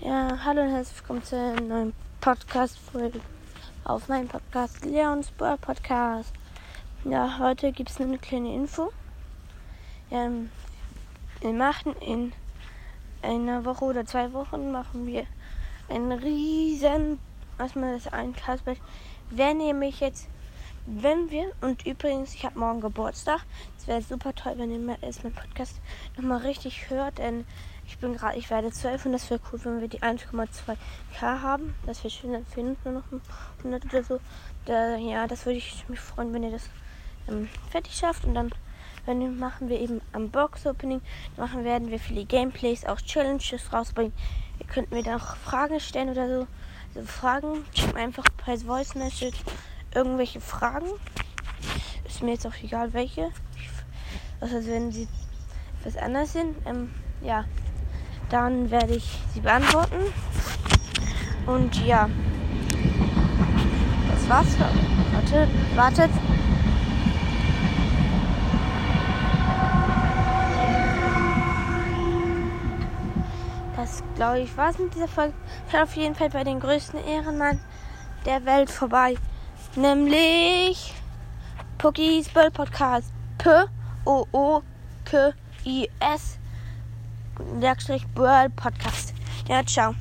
Ja, hallo und herzlich willkommen zu einer neuen Podcast-Folge auf meinem Podcast Leons Bird Podcast. Ja, heute gibt es eine kleine Info. Ähm, wir machen in einer Woche oder zwei Wochen machen wir einen riesen, man das ein Castback. Wer nämlich jetzt, wenn wir, und übrigens, ich habe morgen Geburtstag, es wäre super toll, wenn ihr erst meinen Podcast nochmal richtig hört, denn ich bin gerade, ich werde 12 und das wäre cool, wenn wir die 1,2k haben. Das wäre schön, dann fehlen nur noch 100 oder so. Da, ja, das würde ich mich freuen, wenn ihr das ähm, fertig schafft. Und dann wenn, machen wir eben am Box-Opening, machen werden wir viele Gameplays, auch Challenges rausbringen. Ihr könnt mir da auch Fragen stellen oder so. Also Fragen, einfach per Voice Message irgendwelche Fragen. Ist mir jetzt auch egal welche. Also wenn sie was anders sind. Ähm, ja. Dann werde ich sie beantworten. Und ja. Das war's. Warte, wartet. Das glaube ich war's mit dieser Folge. Ich auf jeden Fall bei den größten Ehrenmann der Welt vorbei. Nämlich Pookies Bird Podcast. P-O-O-K-I-S. Werkstrich Bird Podcast. Ja, ciao.